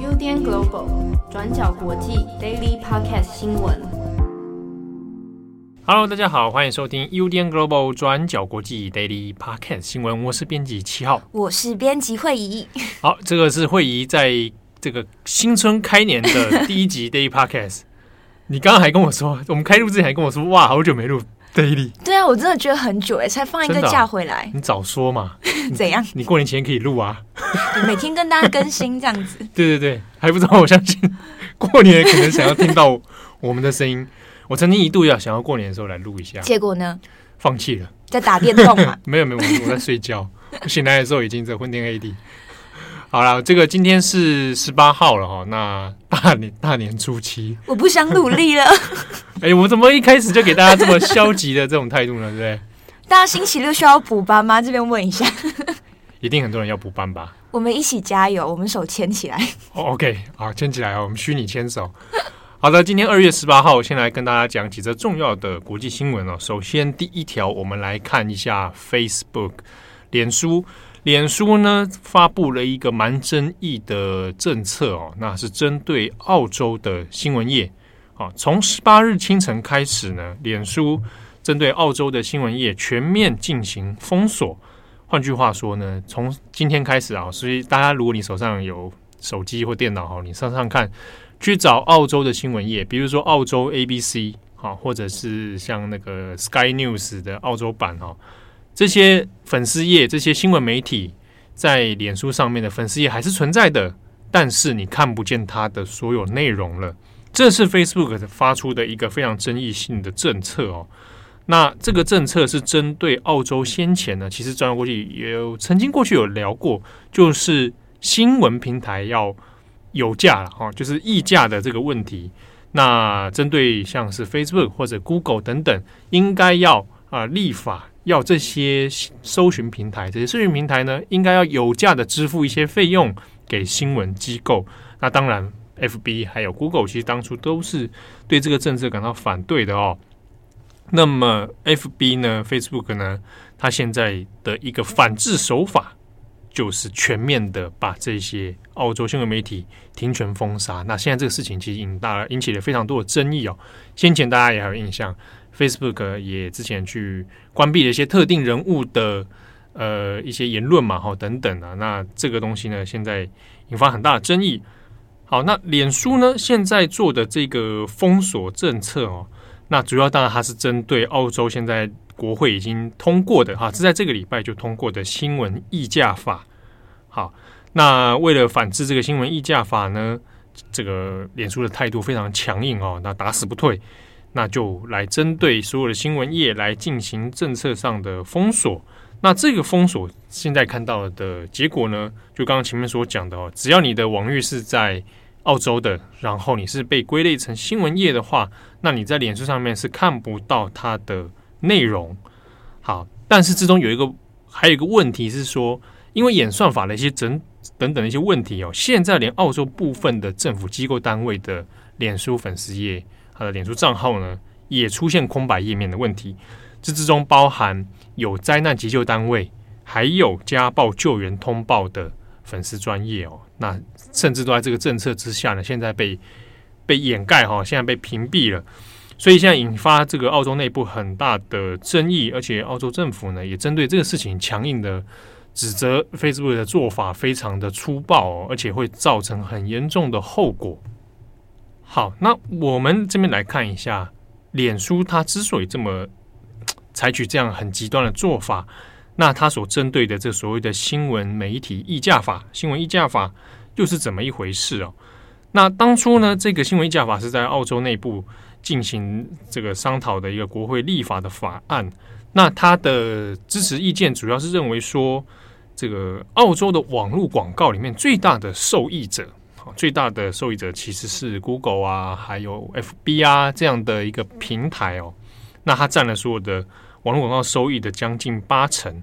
UDN Global 转角国际 Daily Podcast 新闻。Hello，大家好，欢迎收听 UDN Global 转角国际 Daily Podcast 新闻。我是编辑七号，我是编辑会仪。好，这个是会仪在这个新春开年的第一集 Daily Podcast。你刚刚还跟我说，我们开录之前还跟我说，哇，好久没录 Daily。对啊，我真的觉得很久哎，才放一个假回来。你早说嘛？怎样？你过年前可以录啊？每天跟大家更新这样子。对对对，还不知道，我相信过年可能想要听到我们的声音。我曾经一度要想要过年的时候来录一下，结果呢？放弃了，在打电动嘛？没有没有，我在睡觉。醒来的时候已经在昏天黑地。好了，这个今天是十八号了哈，那大年大年初七，我不想努力了。哎，我怎么一开始就给大家这么消极的这种态度呢？对不对？大家星期六需要补班吗？这边问一下。一定很多人要补班吧？我们一起加油，我们手牵起来。Oh, OK，好，牵起来哦，我们虚拟牵手。好的，今天二月十八号，先来跟大家讲几则重要的国际新闻哦。首先，第一条，我们来看一下 Facebook，脸书，脸书呢发布了一个蛮争议的政策哦，那是针对澳洲的新闻业。好，从十八日清晨开始呢，脸书针对澳洲的新闻业全面进行封锁。换句话说呢，从今天开始啊，所以大家如果你手上有手机或电脑哈，你上上看。去找澳洲的新闻业，比如说澳洲 ABC 啊，或者是像那个 Sky News 的澳洲版哈，这些粉丝页、这些新闻媒体在脸书上面的粉丝页还是存在的，但是你看不见它的所有内容了。这是 Facebook 发出的一个非常争议性的政策哦。那这个政策是针对澳洲先前呢，其实转过去也有曾经过去有聊过，就是新闻平台要。有价了哈，就是溢价的这个问题。那针对像是 Facebook 或者 Google 等等，应该要啊、立法，要这些搜寻平台，这些搜寻平台呢，应该要有价的支付一些费用给新闻机构。那当然，FB 还有 Google 其实当初都是对这个政策感到反对的哦。那么 FB 呢，Facebook 呢，它现在的一个反制手法。就是全面的把这些澳洲新闻媒体停权封杀。那现在这个事情其实引大了引起了非常多的争议哦。先前大家也还有印象，Facebook 也之前去关闭了一些特定人物的呃一些言论嘛，哈等等啊。那这个东西呢，现在引发很大的争议。好，那脸书呢现在做的这个封锁政策哦，那主要当然它是针对澳洲现在。国会已经通过的哈，是在这个礼拜就通过的新闻议价法。好，那为了反制这个新闻议价法呢，这个脸书的态度非常强硬哦，那打死不退，那就来针对所有的新闻业来进行政策上的封锁。那这个封锁现在看到的结果呢，就刚刚前面所讲的哦，只要你的网域是在澳洲的，然后你是被归类成新闻业的话，那你在脸书上面是看不到它的。内容好，但是之中有一个还有一个问题是说，因为演算法的一些整等等的一些问题哦，现在连澳洲部分的政府机构单位的脸书粉丝页，他的脸书账号呢，也出现空白页面的问题。这之中包含有灾难急救单位，还有家暴救援通报的粉丝专业哦，那甚至都在这个政策之下呢，现在被被掩盖哈，现在被屏蔽了。所以现在引发这个澳洲内部很大的争议，而且澳洲政府呢也针对这个事情强硬的指责 Facebook 的做法非常的粗暴哦，而且会造成很严重的后果。好，那我们这边来看一下，脸书它之所以这么 采取这样很极端的做法，那它所针对的这所谓的新闻媒体议价法，新闻议价法又是怎么一回事哦？那当初呢，这个新闻议价法是在澳洲内部。进行这个商讨的一个国会立法的法案，那他的支持意见主要是认为说，这个澳洲的网络广告里面最大的受益者，最大的受益者其实是 Google 啊，还有 FB 啊这样的一个平台哦，那它占了所有的网络广告收益的将近八成，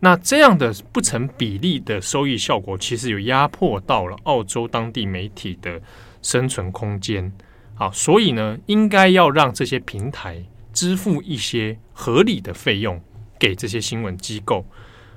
那这样的不成比例的收益效果，其实有压迫到了澳洲当地媒体的生存空间。好，所以呢，应该要让这些平台支付一些合理的费用给这些新闻机构。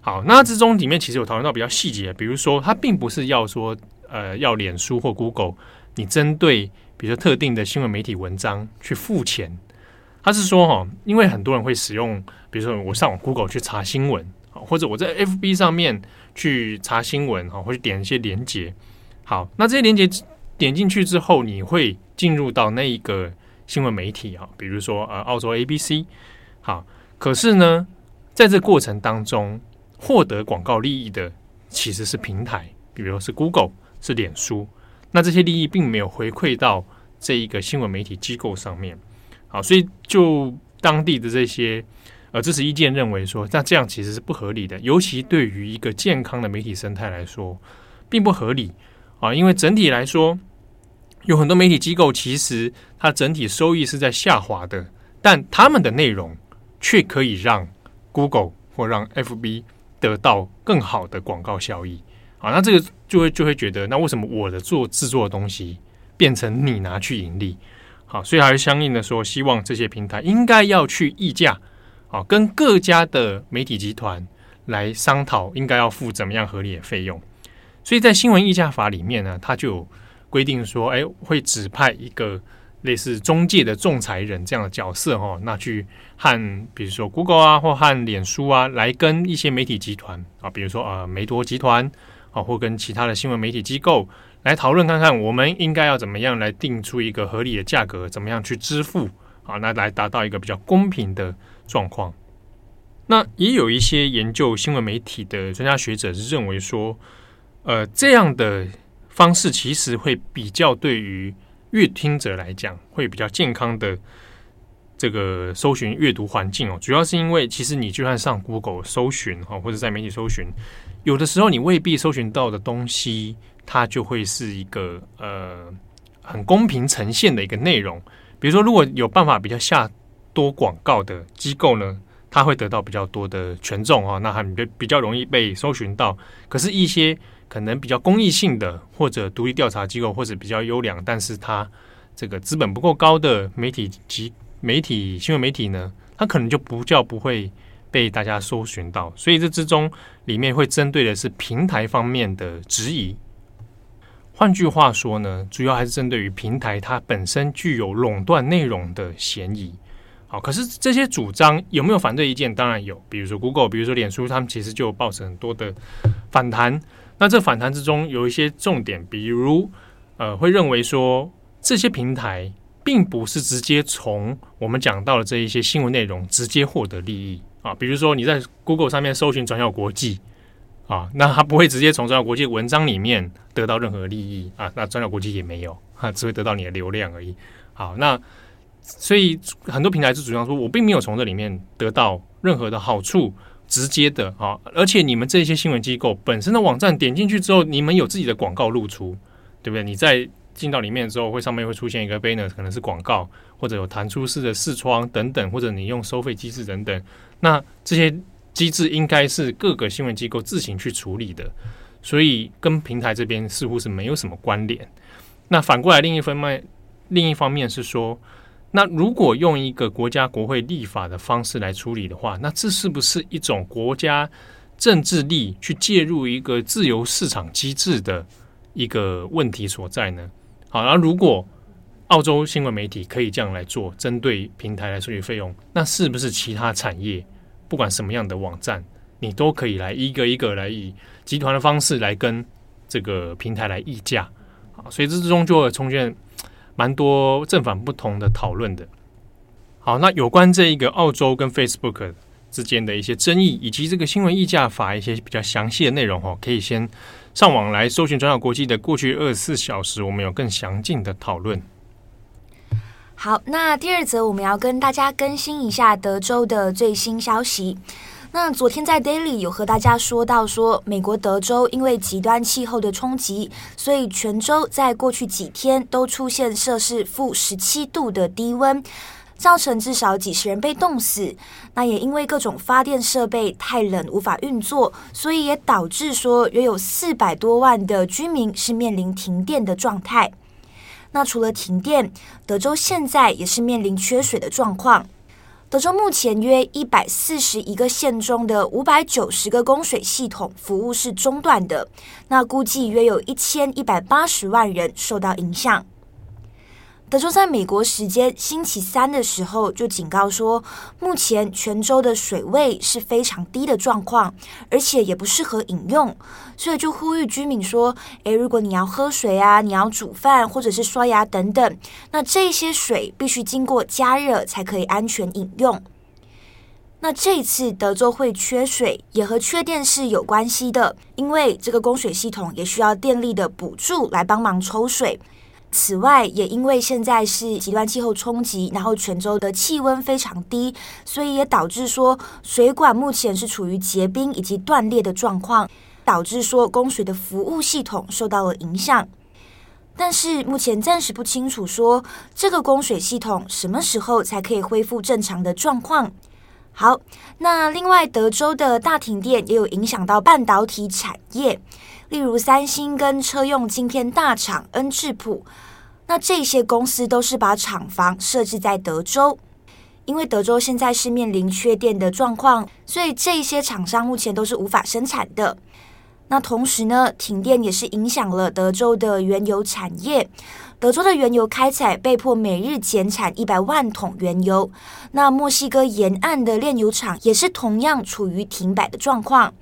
好，那之中里面其实有讨论到比较细节，比如说它并不是要说呃要脸书或 Google 你针对比如说特定的新闻媒体文章去付钱，他是说哈，因为很多人会使用，比如说我上网 Google 去查新闻，或者我在 FB 上面去查新闻哈，或者点一些连接。好，那这些连接点进去之后，你会进入到那一个新闻媒体啊，比如说呃澳洲 ABC。好，可是呢，在这过程当中获得广告利益的其实是平台，比如说是 Google，是脸书。那这些利益并没有回馈到这一个新闻媒体机构上面。好，所以就当地的这些呃支持意见认为说，那这样其实是不合理的，尤其对于一个健康的媒体生态来说，并不合理。啊，因为整体来说，有很多媒体机构其实它整体收益是在下滑的，但他们的内容却可以让 Google 或让 FB 得到更好的广告效益。啊，那这个就会就会觉得，那为什么我的做制作的东西变成你拿去盈利？好，所以还是相应的说，希望这些平台应该要去议价，啊，跟各家的媒体集团来商讨，应该要付怎么样合理的费用。所以在新闻议价法里面呢，它就有规定说，哎，会指派一个类似中介的仲裁人这样的角色哈，那去和比如说 Google 啊，或和脸书啊，来跟一些媒体集团啊，比如说呃梅多集团啊，或跟其他的新闻媒体机构来讨论看看，我们应该要怎么样来定出一个合理的价格，怎么样去支付啊，那来达到一个比较公平的状况。那也有一些研究新闻媒体的专家学者是认为说。呃，这样的方式其实会比较对于阅听者来讲会比较健康的这个搜寻阅读环境哦。主要是因为其实你就算上 Google 搜寻哈，或者在媒体搜寻，有的时候你未必搜寻到的东西，它就会是一个呃很公平呈现的一个内容。比如说，如果有办法比较下多广告的机构呢，它会得到比较多的权重啊，那很比比较容易被搜寻到。可是，一些可能比较公益性的，或者独立调查机构，或者比较优良，但是它这个资本不够高的媒体及媒体新闻媒体呢，它可能就不叫不会被大家搜寻到。所以这之中里面会针对的是平台方面的质疑。换句话说呢，主要还是针对于平台它本身具有垄断内容的嫌疑。好，可是这些主张有没有反对意见？当然有，比如说 Google，比如说脸书，他们其实就抱持很多的反弹。那这反弹之中有一些重点，比如呃，会认为说这些平台并不是直接从我们讲到的这一些新闻内容直接获得利益啊。比如说你在 Google 上面搜寻转角国际啊，那他不会直接从转角国际文章里面得到任何利益啊。那转角国际也没有，他只会得到你的流量而已。好，那所以很多平台是主张说，我并没有从这里面得到任何的好处。直接的啊，而且你们这些新闻机构本身的网站点进去之后，你们有自己的广告露出，对不对？你在进到里面之后，会上面会出现一个 banner，可能是广告，或者有弹出式的视窗等等，或者你用收费机制等等。那这些机制应该是各个新闻机构自行去处理的，所以跟平台这边似乎是没有什么关联。那反过来，另一方面，另一方面是说。那如果用一个国家国会立法的方式来处理的话，那这是不是一种国家政治力去介入一个自由市场机制的一个问题所在呢？好，那如果澳洲新闻媒体可以这样来做，针对平台来收取费用，那是不是其他产业不管什么样的网站，你都可以来一个一个来以集团的方式来跟这个平台来议价？啊，所以这之中就会出现。蛮多正反不同的讨论的。好，那有关这一个澳洲跟 Facebook 之间的一些争议，以及这个新闻议价法一些比较详细的内容哦，可以先上网来搜寻转角国际的过去二十四小时，我们有更详尽的讨论。好，那第二则我们要跟大家更新一下德州的最新消息。那昨天在 Daily 有和大家说到说，美国德州因为极端气候的冲击，所以全州在过去几天都出现摄氏负十七度的低温，造成至少几十人被冻死。那也因为各种发电设备太冷无法运作，所以也导致说约有四百多万的居民是面临停电的状态。那除了停电，德州现在也是面临缺水的状况。德州目前约一百四十一个县中的五百九十个供水系统服务是中断的，那估计约有一千一百八十万人受到影响。德州在美国时间星期三的时候就警告说，目前全州的水位是非常低的状况，而且也不适合饮用，所以就呼吁居民说：“诶，如果你要喝水啊，你要煮饭或者是刷牙等等，那这些水必须经过加热才可以安全饮用。”那这次德州会缺水，也和缺电是有关系的，因为这个供水系统也需要电力的补助来帮忙抽水。此外，也因为现在是极端气候冲击，然后泉州的气温非常低，所以也导致说水管目前是处于结冰以及断裂的状况，导致说供水的服务系统受到了影响。但是目前暂时不清楚说这个供水系统什么时候才可以恢复正常的状况。好，那另外德州的大停电也有影响到半导体产业。例如三星跟车用晶片大厂恩智浦，那这些公司都是把厂房设置在德州，因为德州现在是面临缺电的状况，所以这些厂商目前都是无法生产的。那同时呢，停电也是影响了德州的原油产业，德州的原油开采被迫每日减产一百万桶原油。那墨西哥沿岸的炼油厂也是同样处于停摆的状况。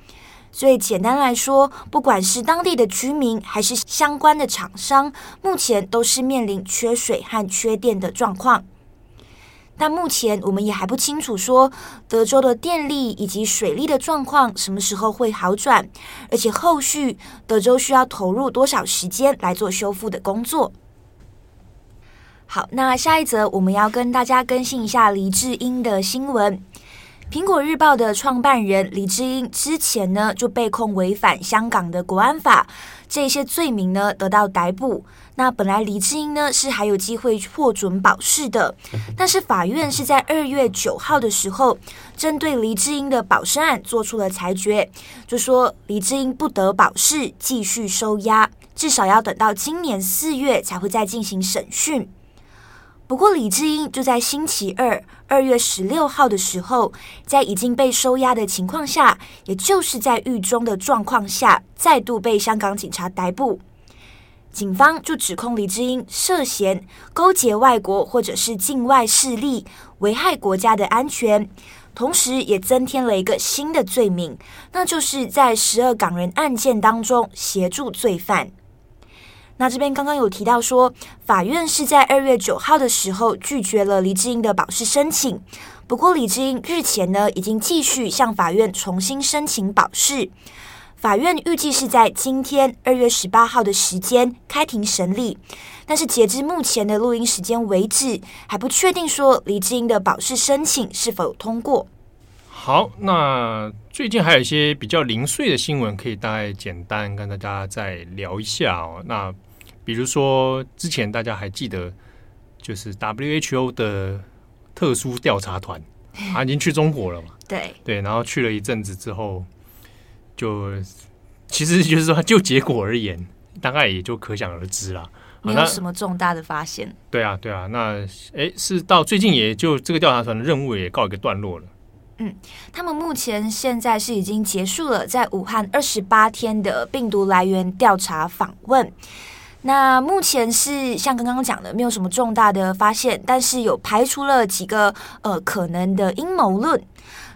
所以简单来说，不管是当地的居民还是相关的厂商，目前都是面临缺水和缺电的状况。但目前我们也还不清楚说德州的电力以及水利的状况什么时候会好转，而且后续德州需要投入多少时间来做修复的工作。好，那下一则我们要跟大家更新一下黎智英的新闻。苹果日报的创办人黎智英之前呢就被控违反香港的国安法，这些罪名呢得到逮捕。那本来黎智英呢是还有机会获准保释的，但是法院是在二月九号的时候，针对黎智英的保释案做出了裁决，就说黎智英不得保释，继续收押，至少要等到今年四月才会再进行审讯。不过，李智英就在星期二，二月十六号的时候，在已经被收押的情况下，也就是在狱中的状况下，再度被香港警察逮捕。警方就指控李智英涉嫌勾结外国或者是境外势力，危害国家的安全，同时也增添了一个新的罪名，那就是在十二港人案件当中协助罪犯。那这边刚刚有提到说，法院是在二月九号的时候拒绝了黎智英的保释申请。不过，黎智英日前呢已经继续向法院重新申请保释。法院预计是在今天二月十八号的时间开庭审理。但是截至目前的录音时间为止，还不确定说黎智英的保释申请是否通过。好，那最近还有一些比较零碎的新闻，可以大概简单跟大家再聊一下哦。那比如说，之前大家还记得，就是 WHO 的特殊调查团，他 已经去中国了嘛？对对，然后去了一阵子之后，就其实就是说，就结果而言，大概也就可想而知了，没有什么重大的发现。对啊，对啊，那哎，是到最近也就这个调查团的任务也告一个段落了。嗯，他们目前现在是已经结束了在武汉二十八天的病毒来源调查访问。那目前是像刚刚讲的，没有什么重大的发现，但是有排除了几个呃可能的阴谋论。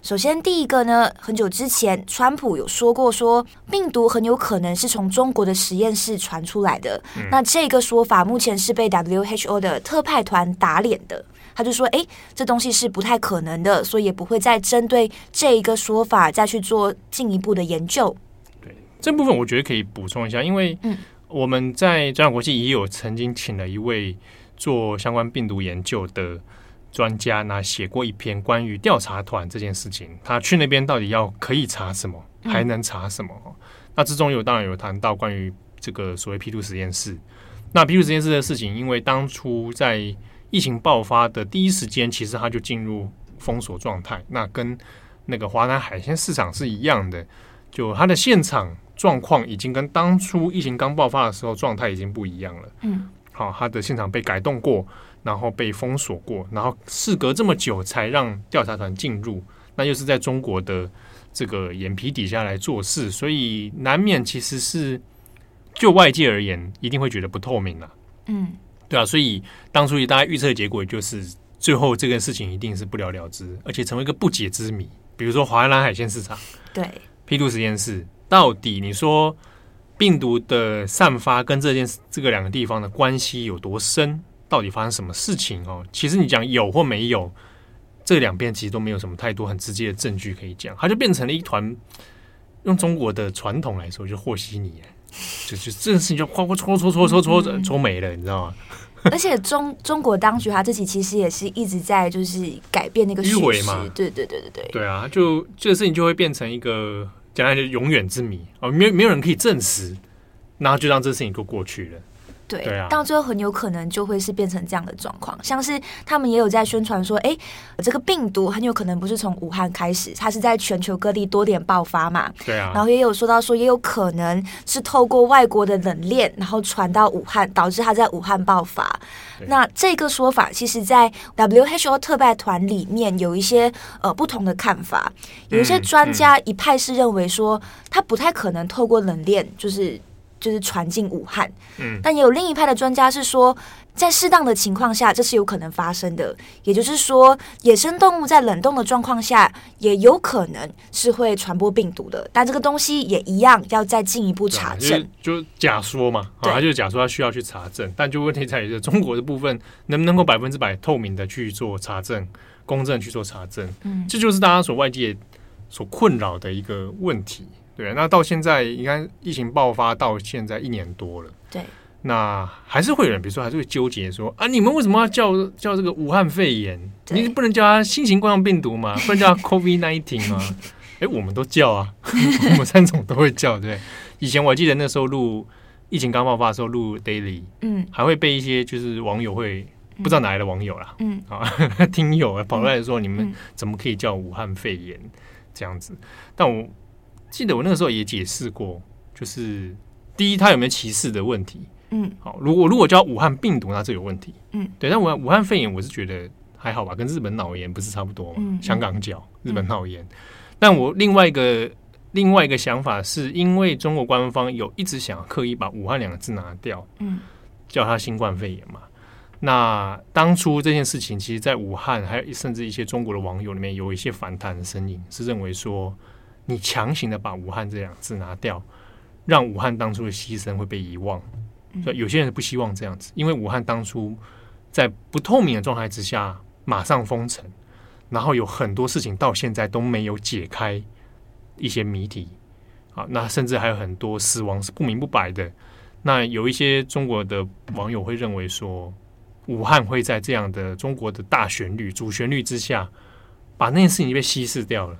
首先，第一个呢，很久之前，川普有说过说，说病毒很有可能是从中国的实验室传出来的。嗯。那这个说法目前是被 WHO 的特派团打脸的。他就说，哎，这东西是不太可能的，所以也不会再针对这一个说法再去做进一步的研究。对，这部分我觉得可以补充一下，因为嗯。我们在转角国际也有曾经请了一位做相关病毒研究的专家，那写过一篇关于调查团这件事情。他去那边到底要可以查什么，还能查什么？嗯、那之中有当然有谈到关于这个所谓 P two 实验室。那 P two 实验室的事情，因为当初在疫情爆发的第一时间，其实他就进入封锁状态。那跟那个华南海鲜市场是一样的，就他的现场。状况已经跟当初疫情刚爆发的时候状态已经不一样了。嗯，好，他的现场被改动过，然后被封锁过，然后事隔这么久才让调查团进入，那又是在中国的这个眼皮底下来做事，所以难免其实是就外界而言，一定会觉得不透明了。嗯，对啊，所以当初大家预测的结果就是，最后这个事情一定是不了了之，而且成为一个不解之谜。比如说华南海鲜市场，对，批度实验室，到底你说病毒的散发跟这件这个两个地方的关系有多深？到底发生什么事情哦？其实你讲有或没有，这两边其实都没有什么太多很直接的证据可以讲，它就变成了一团。用中国的传统来说，就和稀泥，就就这个事情就哐哐搓搓搓搓搓搓 搓没了，你知道吗？而且中中国当局他自己其实也是一直在就是改变那个虚伪嘛，对对对对对，对啊，就这个事情就会变成一个将来就永远之谜。哦，没没有人可以证实，然后就让这个事情就过去了。对，对啊，到最后很有可能就会是变成这样的状况，像是他们也有在宣传说，哎，这个病毒很有可能不是从武汉开始，它是在全球各地多点爆发嘛。对啊，然后也有说到说，也有可能是透过外国的冷链，然后传到武汉，导致它在武汉爆发。那这个说法，其实，在 WHO 特派团里面有一些呃不同的看法，有一些专家一派是认为说，它不太可能透过冷链，就是。就是传进武汉，嗯，但也有另一派的专家是说，在适当的情况下，这是有可能发生的。也就是说，野生动物在冷冻的状况下，也有可能是会传播病毒的。但这个东西也一样要再进一步查证，就假说嘛，啊，他就是假说，他需要去查证。但就问题在于，中国的部分能不能够百分之百透明的去做查证、公正去做查证？嗯，这就是大家所外界所困扰的一个问题。对，那到现在，你看疫情爆发到现在一年多了，对，那还是会有人，比如说还是会纠结说啊，你们为什么要叫叫这个武汉肺炎？你不能叫它新型冠状病毒吗？不能叫它 COVID nineteen 吗？哎，我们都叫啊，我们三种都会叫，对。以前我还记得那时候录疫情刚爆发的时候录 Daily，嗯，还会被一些就是网友会不知道哪来的网友啦，嗯啊，听友跑过来说，你们怎么可以叫武汉肺炎这样子？但我。记得我那个时候也解释过，就是第一，它有没有歧视的问题？嗯，好，如果如果叫武汉病毒，那这有问题。嗯，对，但武武汉肺炎，我是觉得还好吧，跟日本脑炎不是差不多吗？嗯，香港脚，日本脑炎。嗯，但我另外一个另外一个想法是，因为中国官方有一直想刻意把武汉两个字拿掉，嗯，叫它新冠肺炎嘛。那当初这件事情，其实，在武汉还有甚至一些中国的网友里面，有一些反弹的声音，是认为说。你强行的把武汉这两个字拿掉，让武汉当初的牺牲会被遗忘。所以有些人不希望这样子，因为武汉当初在不透明的状态之下马上封城，然后有很多事情到现在都没有解开一些谜题啊，那甚至还有很多死亡是不明不白的。那有一些中国的网友会认为说，武汉会在这样的中国的大旋律、主旋律之下，把那件事情被稀释掉了。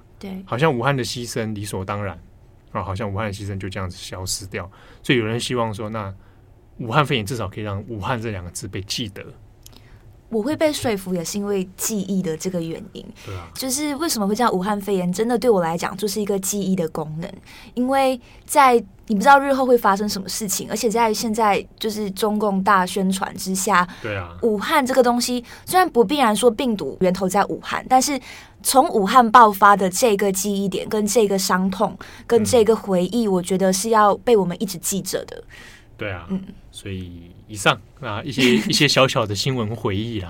好像武汉的牺牲理所当然。啊，好像武汉的牺牲就这样子消失掉，所以有人希望说，那武汉肺炎至少可以让武汉这两个字被记得。我会被说服，也是因为记忆的这个原因。对啊，就是为什么会叫武汉肺炎，真的对我来讲就是一个记忆的功能，因为在你不知道日后会发生什么事情，而且在现在就是中共大宣传之下，对啊，武汉这个东西虽然不必然说病毒源头在武汉，但是从武汉爆发的这个记忆点、跟这个伤痛、跟这个回忆，我觉得是要被我们一直记着的。对啊，嗯，所以以上啊一些 一些小小的新闻回忆啦，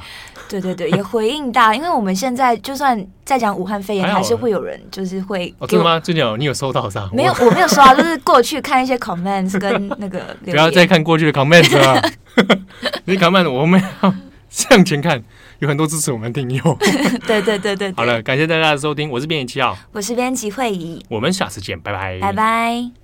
对对对，也回应大，因为我们现在就算在讲武汉肺炎，还是会有人就是会哦，真的吗？最近有你有收到啥？没有，我没有收到，就是过去看一些 comments 跟那个 不要再看过去的 comments 啊，你 comment 我们要向前看，有很多支持我们的听友，对对对对，好了，感谢大家的收听，我是编辑七号，我是编辑惠仪，我们下次见，拜拜，拜拜。